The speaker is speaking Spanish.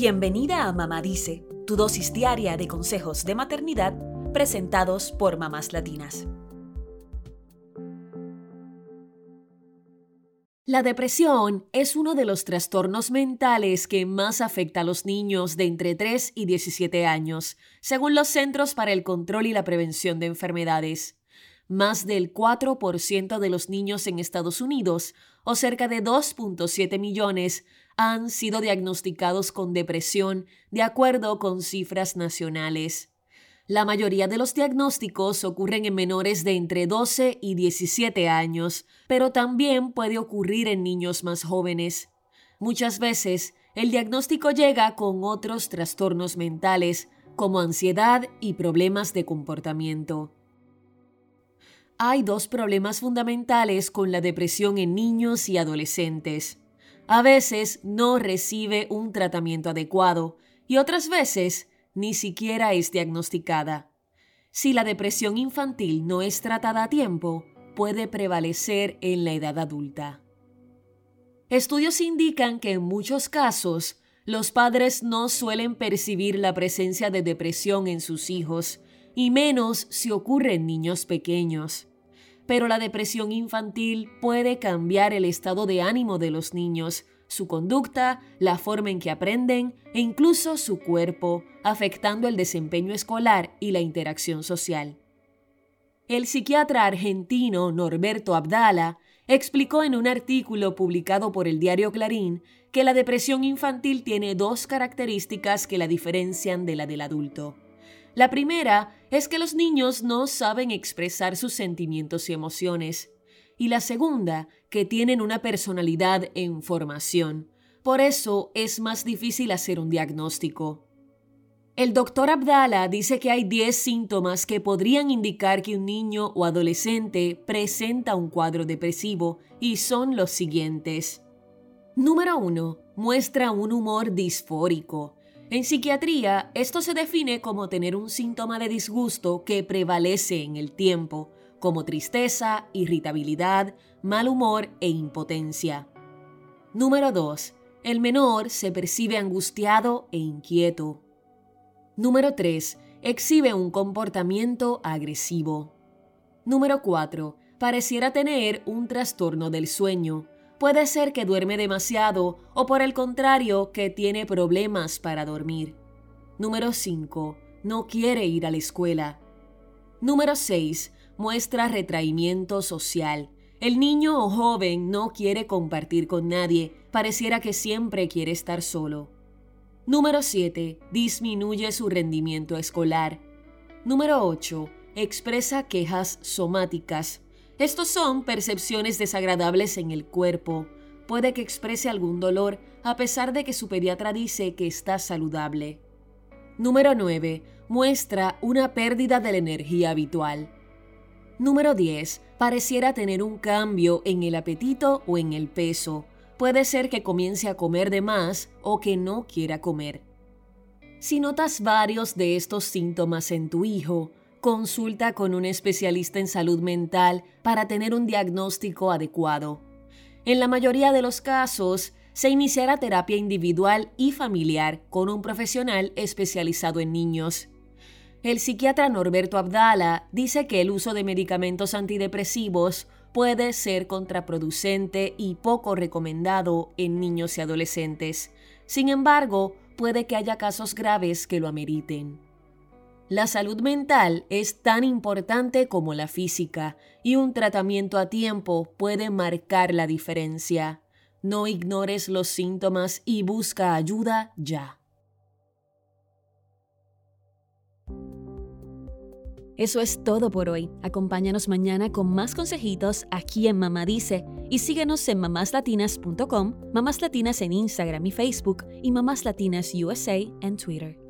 Bienvenida a Mamá Dice, tu dosis diaria de consejos de maternidad presentados por mamás latinas. La depresión es uno de los trastornos mentales que más afecta a los niños de entre 3 y 17 años, según los Centros para el Control y la Prevención de Enfermedades. Más del 4% de los niños en Estados Unidos, o cerca de 2.7 millones, han sido diagnosticados con depresión, de acuerdo con cifras nacionales. La mayoría de los diagnósticos ocurren en menores de entre 12 y 17 años, pero también puede ocurrir en niños más jóvenes. Muchas veces, el diagnóstico llega con otros trastornos mentales, como ansiedad y problemas de comportamiento. Hay dos problemas fundamentales con la depresión en niños y adolescentes. A veces no recibe un tratamiento adecuado y otras veces ni siquiera es diagnosticada. Si la depresión infantil no es tratada a tiempo, puede prevalecer en la edad adulta. Estudios indican que en muchos casos los padres no suelen percibir la presencia de depresión en sus hijos, y menos si ocurre en niños pequeños. Pero la depresión infantil puede cambiar el estado de ánimo de los niños, su conducta, la forma en que aprenden e incluso su cuerpo, afectando el desempeño escolar y la interacción social. El psiquiatra argentino Norberto Abdala explicó en un artículo publicado por el diario Clarín que la depresión infantil tiene dos características que la diferencian de la del adulto. La primera es que los niños no saben expresar sus sentimientos y emociones y la segunda, que tienen una personalidad en formación. Por eso es más difícil hacer un diagnóstico. El doctor Abdala dice que hay 10 síntomas que podrían indicar que un niño o adolescente presenta un cuadro depresivo y son los siguientes. Número 1. Muestra un humor disfórico. En psiquiatría, esto se define como tener un síntoma de disgusto que prevalece en el tiempo, como tristeza, irritabilidad, mal humor e impotencia. Número 2. El menor se percibe angustiado e inquieto. Número 3. Exhibe un comportamiento agresivo. Número 4. Pareciera tener un trastorno del sueño. Puede ser que duerme demasiado o por el contrario que tiene problemas para dormir. Número 5. No quiere ir a la escuela. Número 6 muestra retraimiento social. El niño o joven no quiere compartir con nadie, pareciera que siempre quiere estar solo. Número 7. Disminuye su rendimiento escolar. Número 8. Expresa quejas somáticas. Estos son percepciones desagradables en el cuerpo. Puede que exprese algún dolor a pesar de que su pediatra dice que está saludable. Número 9. Muestra una pérdida de la energía habitual. Número 10. Pareciera tener un cambio en el apetito o en el peso. Puede ser que comience a comer de más o que no quiera comer. Si notas varios de estos síntomas en tu hijo, consulta con un especialista en salud mental para tener un diagnóstico adecuado. En la mayoría de los casos, se iniciará terapia individual y familiar con un profesional especializado en niños. El psiquiatra Norberto Abdala dice que el uso de medicamentos antidepresivos puede ser contraproducente y poco recomendado en niños y adolescentes. Sin embargo, puede que haya casos graves que lo ameriten. La salud mental es tan importante como la física y un tratamiento a tiempo puede marcar la diferencia. No ignores los síntomas y busca ayuda ya. Eso es todo por hoy. Acompáñanos mañana con más consejitos aquí en Mamá Dice y síguenos en mamáslatinas.com, Mamás Latinas en Instagram y Facebook y Mamás Latinas USA en Twitter.